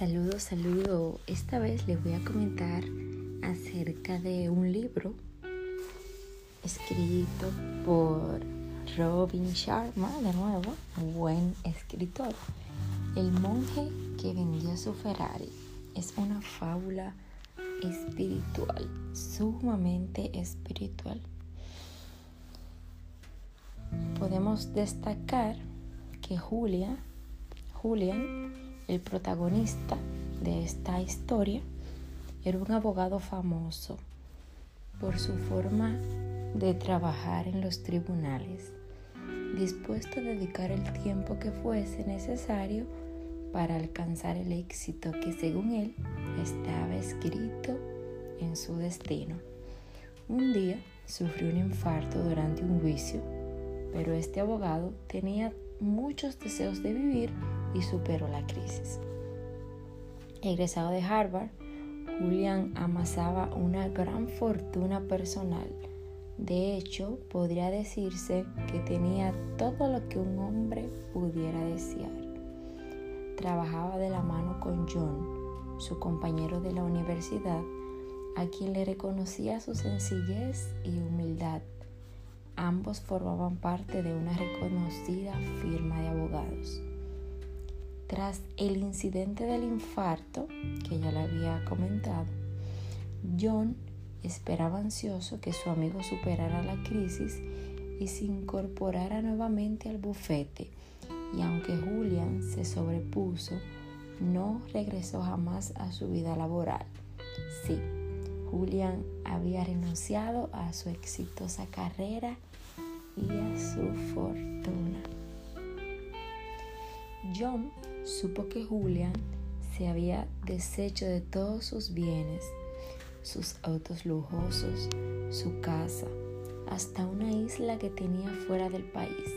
Saludo, saludo. Esta vez les voy a comentar acerca de un libro escrito por Robin Sharma, de nuevo, un buen escritor. El monje que vendió su Ferrari es una fábula espiritual, sumamente espiritual. Podemos destacar que Julia, Julian, el protagonista de esta historia era un abogado famoso por su forma de trabajar en los tribunales, dispuesto a dedicar el tiempo que fuese necesario para alcanzar el éxito que según él estaba escrito en su destino. Un día sufrió un infarto durante un juicio, pero este abogado tenía muchos deseos de vivir y superó la crisis. Egresado de Harvard, Julian amasaba una gran fortuna personal. De hecho, podría decirse que tenía todo lo que un hombre pudiera desear. Trabajaba de la mano con John, su compañero de la universidad, a quien le reconocía su sencillez y humildad. Ambos formaban parte de una reconocida firma de abogados. Tras el incidente del infarto, que ya le había comentado, John esperaba ansioso que su amigo superara la crisis y se incorporara nuevamente al bufete. Y aunque Julian se sobrepuso, no regresó jamás a su vida laboral. Sí, Julian había renunciado a su exitosa carrera y a su fortuna. John supo que Julian se había deshecho de todos sus bienes, sus autos lujosos, su casa, hasta una isla que tenía fuera del país.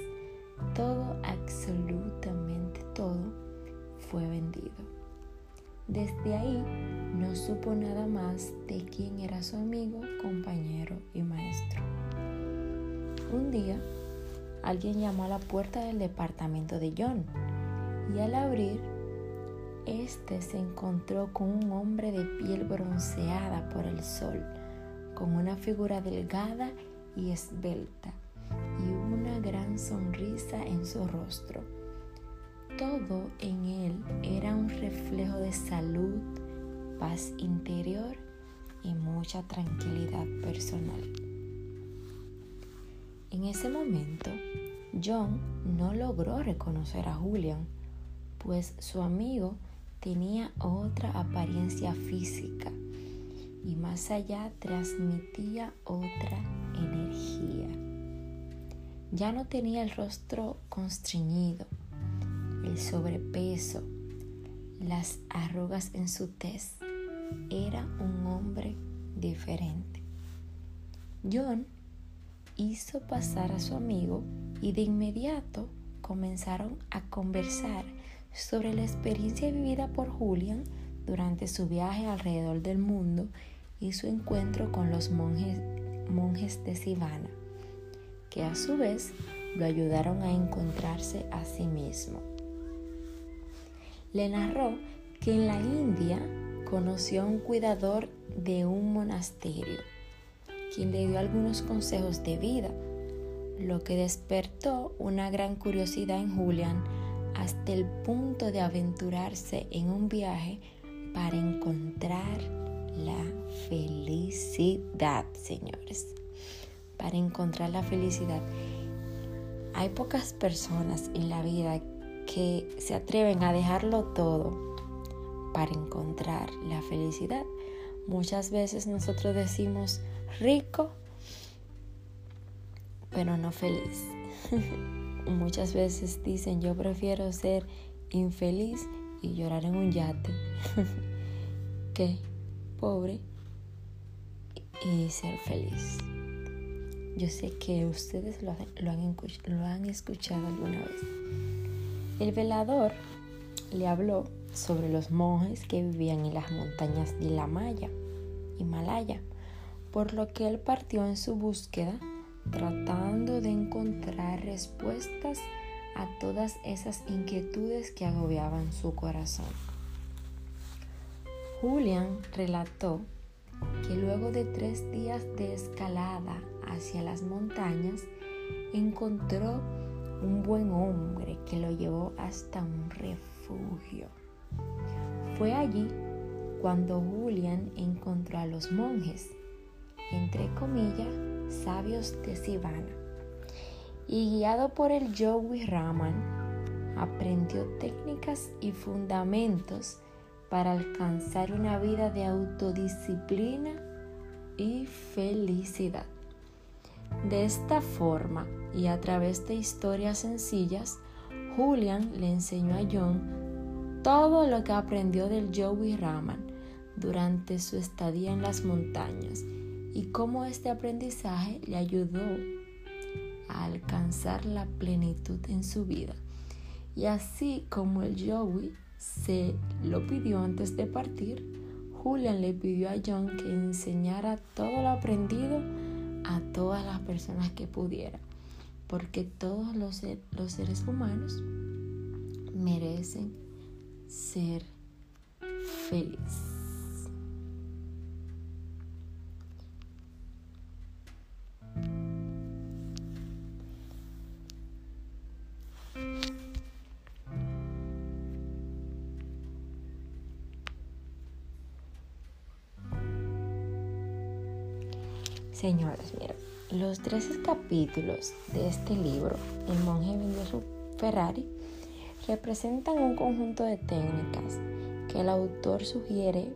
Todo, absolutamente todo, fue vendido. Desde ahí no supo nada más de quién era su amigo, compañero y maestro. Un día, alguien llamó a la puerta del departamento de John y al abrir, este se encontró con un hombre de piel bronceada por el sol, con una figura delgada y esbelta y una gran sonrisa en su rostro. Todo en él era un reflejo de salud, paz interior y mucha tranquilidad personal. En ese momento, John no logró reconocer a Julian, pues su amigo tenía otra apariencia física y más allá transmitía otra energía. Ya no tenía el rostro constreñido, el sobrepeso, las arrugas en su tez. Era un hombre diferente. John hizo pasar a su amigo y de inmediato comenzaron a conversar sobre la experiencia vivida por Julian durante su viaje alrededor del mundo y su encuentro con los monjes, monjes de Sivana, que a su vez lo ayudaron a encontrarse a sí mismo. Le narró que en la India conoció a un cuidador de un monasterio, quien le dio algunos consejos de vida, lo que despertó una gran curiosidad en Julian hasta el punto de aventurarse en un viaje para encontrar la felicidad, señores. Para encontrar la felicidad. Hay pocas personas en la vida que se atreven a dejarlo todo para encontrar la felicidad. Muchas veces nosotros decimos rico, pero no feliz. muchas veces dicen yo prefiero ser infeliz y llorar en un yate que pobre y ser feliz. Yo sé que ustedes lo, han, han escuchado alguna vez. El velador le habló sobre los monjes que vivían en las montañas de la Maya, Himalaya, por lo que él partió en su búsqueda tratando de encontrar respuestas a todas esas inquietudes que agobiaban su corazón. Julian relató que luego de tres días de escalada hacia las montañas, encontró un buen hombre que lo llevó hasta un refugio. Fue allí cuando Julian encontró a los monjes, entre comillas, sabios de Sivana, y guiado por el Yogi Raman, aprendió técnicas y fundamentos para alcanzar una vida de autodisciplina y felicidad. De esta forma y a través de historias sencillas, Julian le enseñó a John todo lo que aprendió del Yogi Raman durante su estadía en las montañas y cómo este aprendizaje le ayudó a alcanzar la plenitud en su vida. Y así como el Yogi se lo pidió antes de partir, Julian le pidió a John que enseñara todo lo aprendido a todas las personas que pudiera, porque todos los, los seres humanos merecen ser felices. Señores, miren, los 13 capítulos de este libro, El monje vendió su Ferrari, representan un conjunto de técnicas que el autor sugiere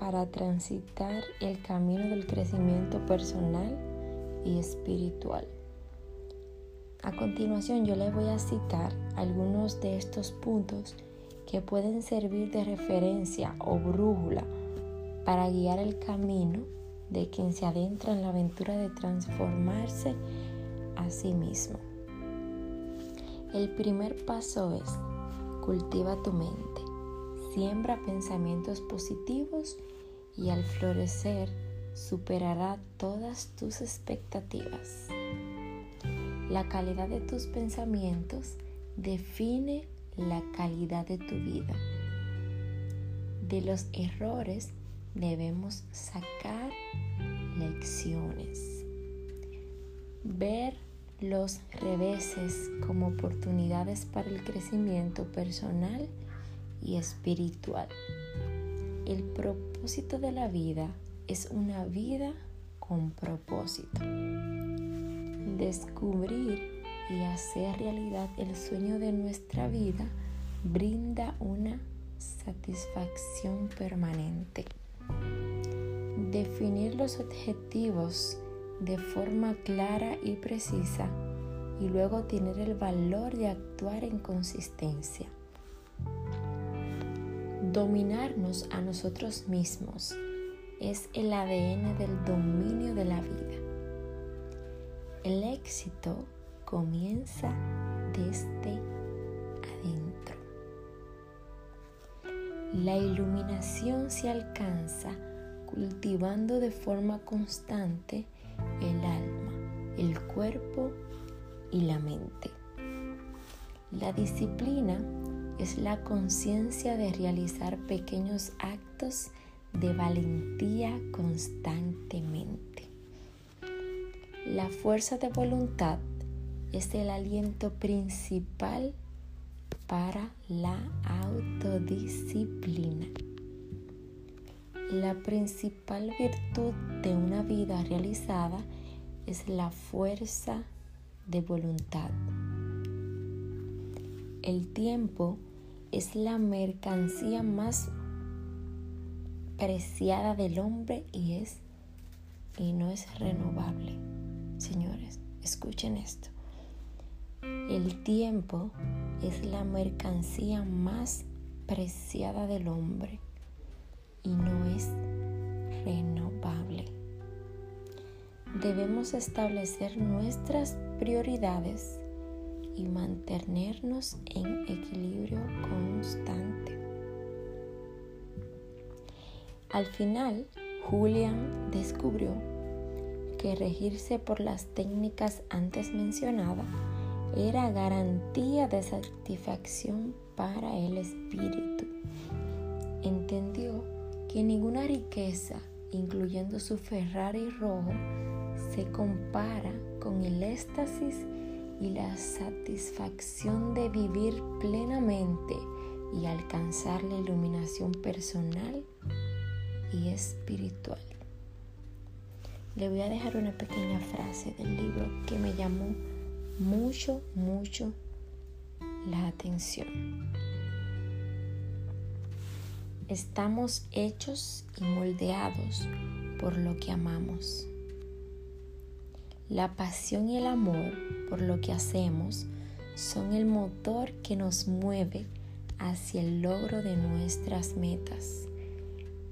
para transitar el camino del crecimiento personal y espiritual. A continuación yo les voy a citar algunos de estos puntos que pueden servir de referencia o brújula para guiar el camino de quien se adentra en la aventura de transformarse a sí mismo. El primer paso es cultiva tu mente, siembra pensamientos positivos y al florecer superará todas tus expectativas. La calidad de tus pensamientos define la calidad de tu vida. De los errores debemos sacar lecciones. Ver los reveses como oportunidades para el crecimiento personal y espiritual. El propósito de la vida es una vida con propósito. Descubrir y hacer realidad el sueño de nuestra vida brinda una satisfacción permanente definir los objetivos de forma clara y precisa y luego tener el valor de actuar en consistencia. Dominarnos a nosotros mismos es el ADN del dominio de la vida. El éxito comienza desde adentro. La iluminación se alcanza cultivando de forma constante el alma, el cuerpo y la mente. La disciplina es la conciencia de realizar pequeños actos de valentía constantemente. La fuerza de voluntad es el aliento principal para la autodisciplina. La principal virtud de una vida realizada es la fuerza de voluntad. El tiempo es la mercancía más preciada del hombre y es y no es renovable. Señores, escuchen esto. El tiempo es la mercancía más preciada del hombre y no es renovable. Debemos establecer nuestras prioridades y mantenernos en equilibrio constante. Al final, Julian descubrió que regirse por las técnicas antes mencionadas era garantía de satisfacción para el espíritu. Entendió que ninguna riqueza, incluyendo su Ferrari rojo, se compara con el éxtasis y la satisfacción de vivir plenamente y alcanzar la iluminación personal y espiritual. Le voy a dejar una pequeña frase del libro que me llamó mucho, mucho la atención. Estamos hechos y moldeados por lo que amamos. La pasión y el amor por lo que hacemos son el motor que nos mueve hacia el logro de nuestras metas.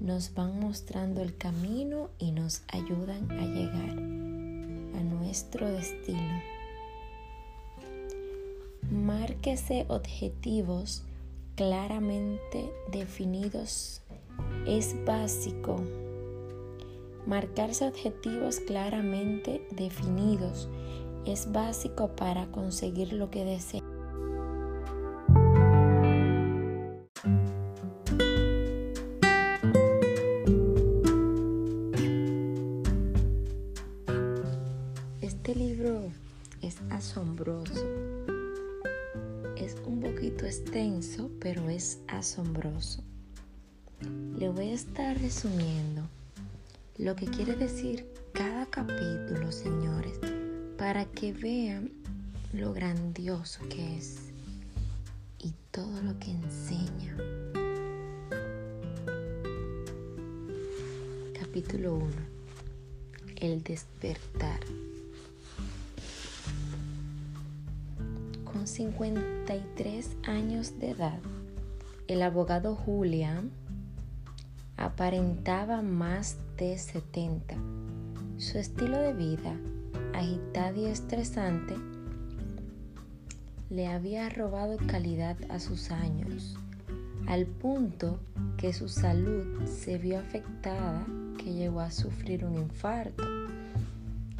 Nos van mostrando el camino y nos ayudan a llegar a nuestro destino. Márquese objetivos claramente definidos. Es básico. Marcarse objetivos claramente definidos es básico para conseguir lo que desea. Lo que quiere decir cada capítulo, señores, para que vean lo grandioso que es y todo lo que enseña. Capítulo 1. El despertar. Con 53 años de edad, el abogado Julian aparentaba más de 70. Su estilo de vida agitado y estresante, le había robado calidad a sus años, al punto que su salud se vio afectada que llegó a sufrir un infarto.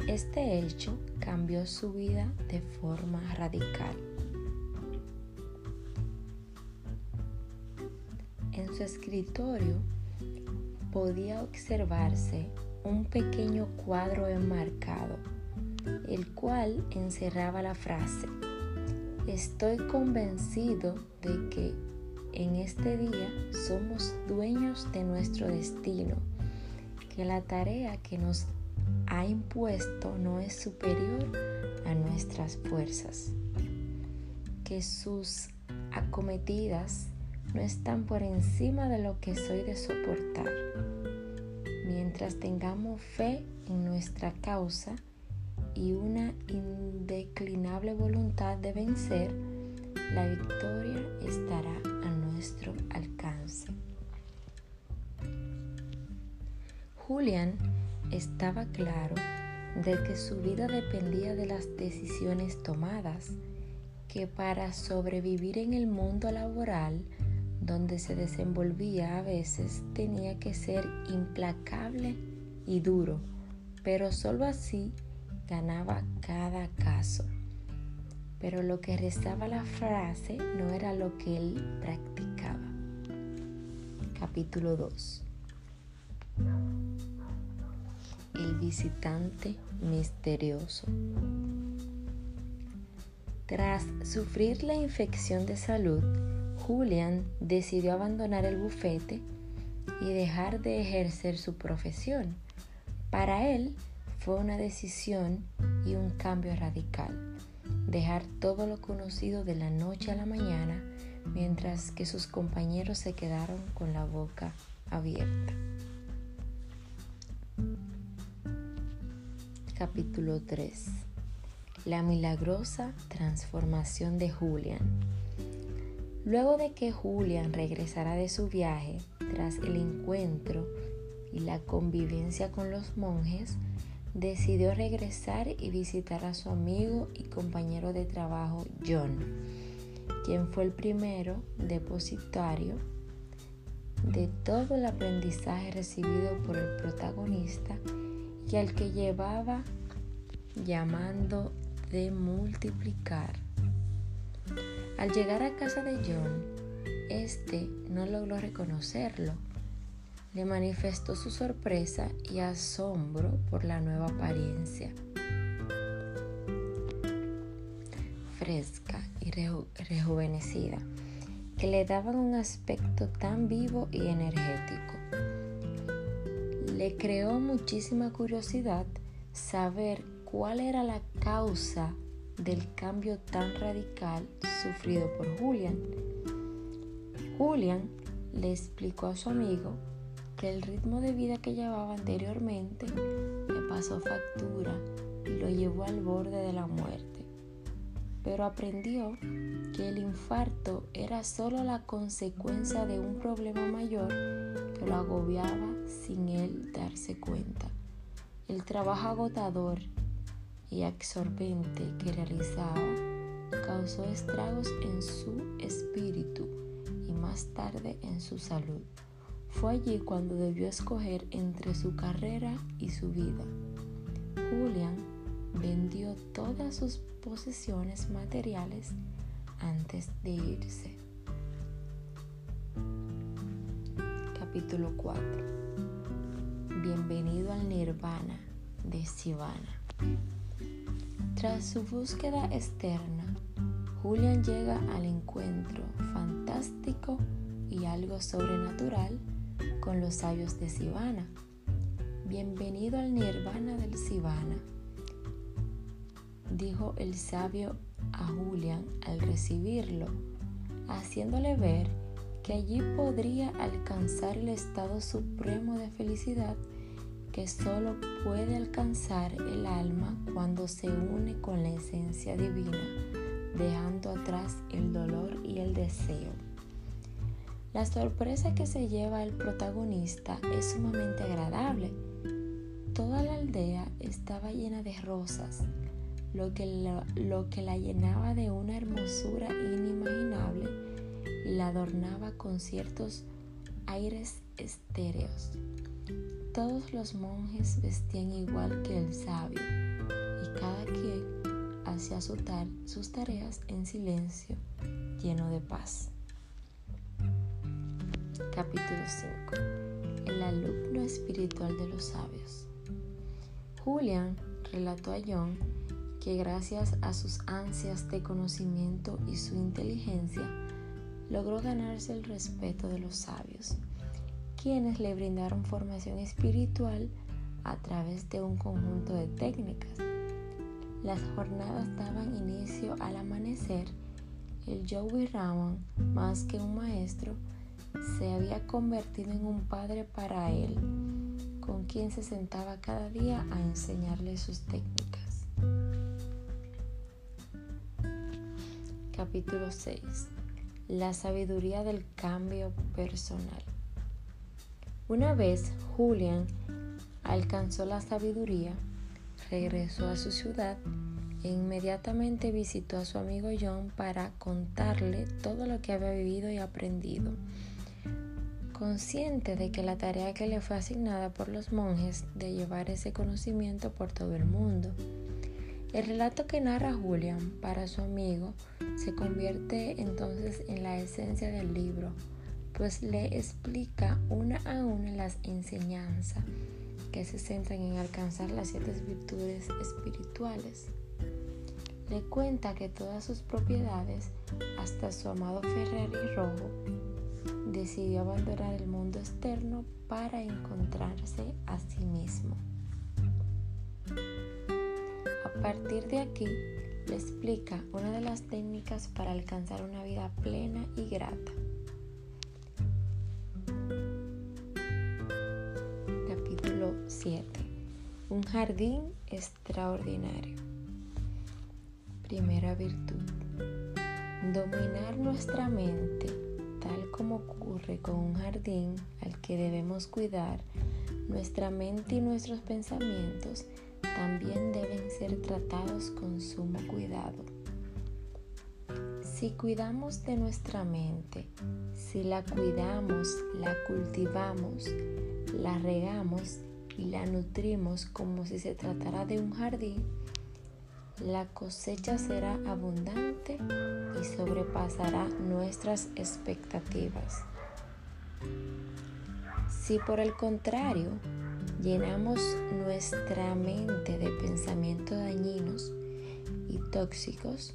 Este hecho cambió su vida de forma radical. En su escritorio podía observarse un pequeño cuadro enmarcado el cual encerraba la frase, estoy convencido de que en este día somos dueños de nuestro destino, que la tarea que nos ha impuesto no es superior a nuestras fuerzas, que sus acometidas no están por encima de lo que soy de soportar. Mientras tengamos fe en nuestra causa, y una indeclinable voluntad de vencer, la victoria estará a nuestro alcance. Julian estaba claro de que su vida dependía de las decisiones tomadas, que para sobrevivir en el mundo laboral donde se desenvolvía a veces tenía que ser implacable y duro, pero solo así ganaba cada caso. Pero lo que rezaba la frase no era lo que él practicaba. Capítulo 2. El visitante misterioso. Tras sufrir la infección de salud, Julian decidió abandonar el bufete y dejar de ejercer su profesión. Para él, fue una decisión y un cambio radical. Dejar todo lo conocido de la noche a la mañana mientras que sus compañeros se quedaron con la boca abierta. Capítulo 3. La milagrosa transformación de Julian. Luego de que Julian regresara de su viaje, tras el encuentro y la convivencia con los monjes, decidió regresar y visitar a su amigo y compañero de trabajo John, quien fue el primero depositario de todo el aprendizaje recibido por el protagonista y al que llevaba llamando de multiplicar. Al llegar a casa de John, este no logró reconocerlo, le manifestó su sorpresa y asombro por la nueva apariencia. Fresca y rejuvenecida, que le daban un aspecto tan vivo y energético. Le creó muchísima curiosidad saber cuál era la causa del cambio tan radical sufrido por Julian. Julian le explicó a su amigo que el ritmo de vida que llevaba anteriormente le pasó factura y lo llevó al borde de la muerte. Pero aprendió que el infarto era solo la consecuencia de un problema mayor que lo agobiaba sin él darse cuenta. El trabajo agotador y absorbente que realizaba causó estragos en su espíritu y más tarde en su salud. Fue allí cuando debió escoger entre su carrera y su vida. Julian vendió todas sus posesiones materiales antes de irse. Capítulo 4 Bienvenido al Nirvana de Sivana. Tras su búsqueda externa, Julian llega al encuentro fantástico y algo sobrenatural con los sabios de Sivana. Bienvenido al nirvana del Sivana, dijo el sabio a Julian al recibirlo, haciéndole ver que allí podría alcanzar el estado supremo de felicidad solo puede alcanzar el alma cuando se une con la esencia divina, dejando atrás el dolor y el deseo. La sorpresa que se lleva el protagonista es sumamente agradable. Toda la aldea estaba llena de rosas, lo que, la, lo que la llenaba de una hermosura inimaginable y la adornaba con ciertos aires estéreos. Todos los monjes vestían igual que el sabio y cada quien hacía sus tareas en silencio, lleno de paz. Capítulo 5 El alumno espiritual de los sabios. Julian relató a John que gracias a sus ansias de conocimiento y su inteligencia, logró ganarse el respeto de los sabios, quienes le brindaron formación espiritual a través de un conjunto de técnicas. Las jornadas daban inicio al amanecer. El Joey Raman, más que un maestro, se había convertido en un padre para él, con quien se sentaba cada día a enseñarle sus técnicas. Capítulo 6. La sabiduría del cambio personal. Una vez Julian alcanzó la sabiduría, regresó a su ciudad e inmediatamente visitó a su amigo John para contarle todo lo que había vivido y aprendido. Consciente de que la tarea que le fue asignada por los monjes de llevar ese conocimiento por todo el mundo. El relato que narra Julian para su amigo se convierte entonces en la esencia del libro, pues le explica una a una las enseñanzas que se centran en alcanzar las siete virtudes espirituales. Le cuenta que todas sus propiedades, hasta su amado Ferrari rojo, decidió abandonar el mundo externo para encontrarse a sí mismo. A partir de aquí, le explica una de las técnicas para alcanzar una vida plena y grata. Capítulo 7. Un jardín extraordinario. Primera virtud. Dominar nuestra mente Tal como ocurre con un jardín al que debemos cuidar, nuestra mente y nuestros pensamientos también deben ser tratados con sumo cuidado. Si cuidamos de nuestra mente, si la cuidamos, la cultivamos, la regamos y la nutrimos como si se tratara de un jardín, la cosecha será abundante y sobrepasará nuestras expectativas. Si por el contrario llenamos nuestra mente de pensamientos dañinos y tóxicos,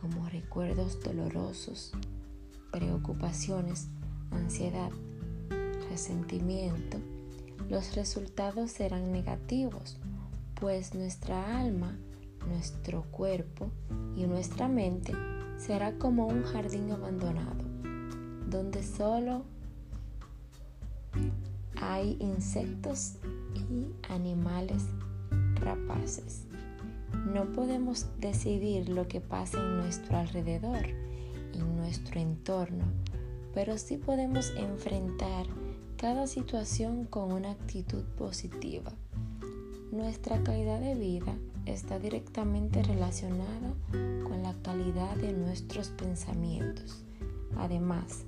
como recuerdos dolorosos, preocupaciones, ansiedad, resentimiento, los resultados serán negativos, pues nuestra alma, nuestro cuerpo y nuestra mente será como un jardín abandonado, donde solo hay insectos y animales rapaces. No podemos decidir lo que pasa en nuestro alrededor, en nuestro entorno, pero sí podemos enfrentar cada situación con una actitud positiva. Nuestra calidad de vida está directamente relacionada con la calidad de nuestros pensamientos. Además,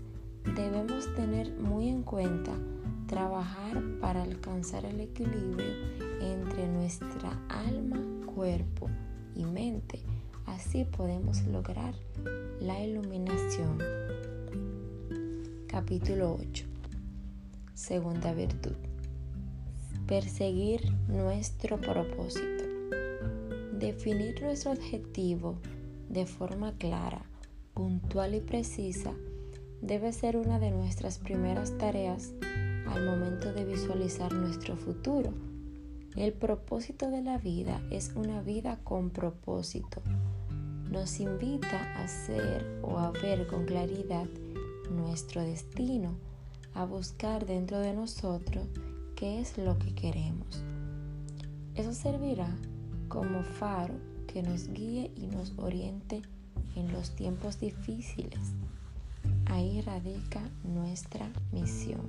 debemos tener muy en cuenta trabajar para alcanzar el equilibrio entre nuestra alma, cuerpo y mente. Así podemos lograr la iluminación. Capítulo 8. Segunda virtud. Perseguir nuestro propósito. Definir nuestro objetivo de forma clara, puntual y precisa debe ser una de nuestras primeras tareas al momento de visualizar nuestro futuro. El propósito de la vida es una vida con propósito. Nos invita a ser o a ver con claridad nuestro destino, a buscar dentro de nosotros qué es lo que queremos. Eso servirá como faro que nos guíe y nos oriente en los tiempos difíciles. Ahí radica nuestra misión.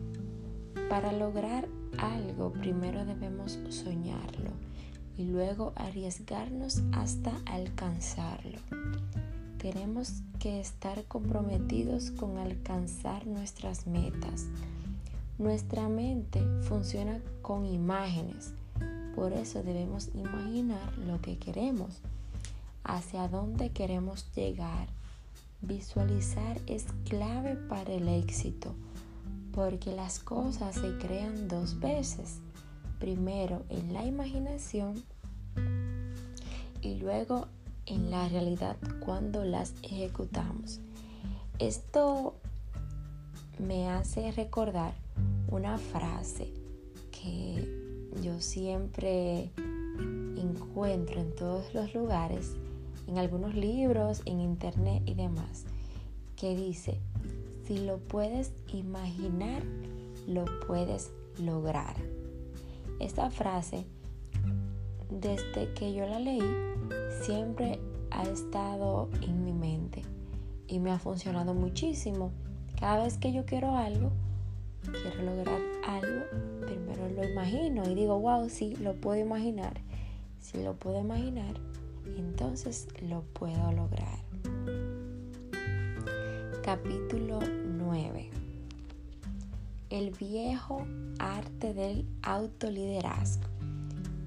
Para lograr algo primero debemos soñarlo y luego arriesgarnos hasta alcanzarlo. Tenemos que estar comprometidos con alcanzar nuestras metas. Nuestra mente funciona con imágenes, por eso debemos imaginar lo que queremos, hacia dónde queremos llegar. Visualizar es clave para el éxito porque las cosas se crean dos veces. Primero en la imaginación y luego en la realidad cuando las ejecutamos. Esto me hace recordar una frase que yo siempre encuentro en todos los lugares, en algunos libros, en internet y demás, que dice, si lo puedes imaginar, lo puedes lograr. Esta frase, desde que yo la leí, siempre ha estado en mi mente y me ha funcionado muchísimo. Cada vez que yo quiero algo, quiero lograr algo, primero lo imagino y digo, wow, sí, lo puedo imaginar. Si lo puedo imaginar, entonces lo puedo lograr. Capítulo 9. El viejo arte del autoliderazgo.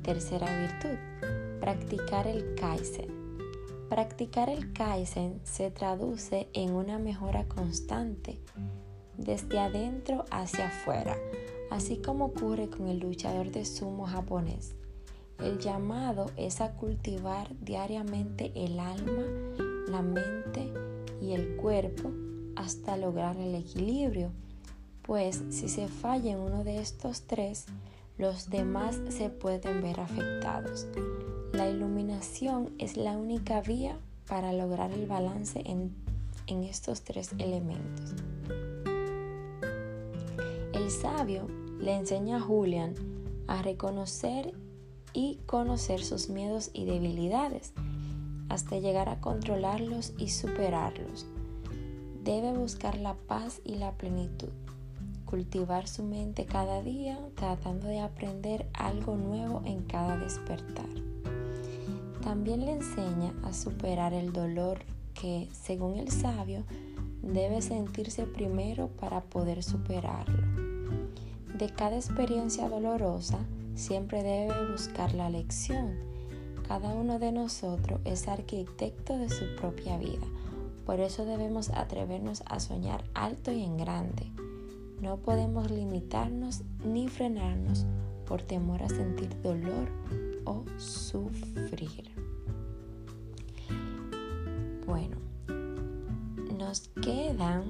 Tercera virtud. Practicar el Kaizen. Practicar el Kaizen se traduce en una mejora constante desde adentro hacia afuera, así como ocurre con el luchador de sumo japonés. El llamado es a cultivar diariamente el alma, la mente y el cuerpo hasta lograr el equilibrio, pues si se falla en uno de estos tres, los demás se pueden ver afectados. La iluminación es la única vía para lograr el balance en, estos tres elementos. El sabio le enseña a Julian a reconocer y conocer sus miedos y debilidades hasta llegar a controlarlos y superarlos debe buscar la paz y la plenitud, cultivar su mente cada día tratando de aprender algo nuevo en cada despertar. También le enseña a superar el dolor que, según el sabio, debe sentirse primero para poder superarlo. De cada experiencia dolorosa siempre debe buscar la lección. Cada uno de nosotros es arquitecto de su propia vida por eso debemos atrevernos a soñar alto y en grande. No podemos limitarnos ni frenarnos por temor a sentir dolor o sufrir. Bueno, nos quedan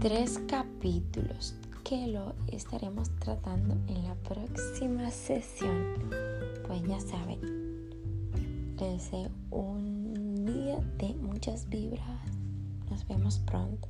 tres capítulos que lo estaremos tratando en la próxima sesión. Pues ya saben, les un día de muchas vibras. Nos vemos pronto.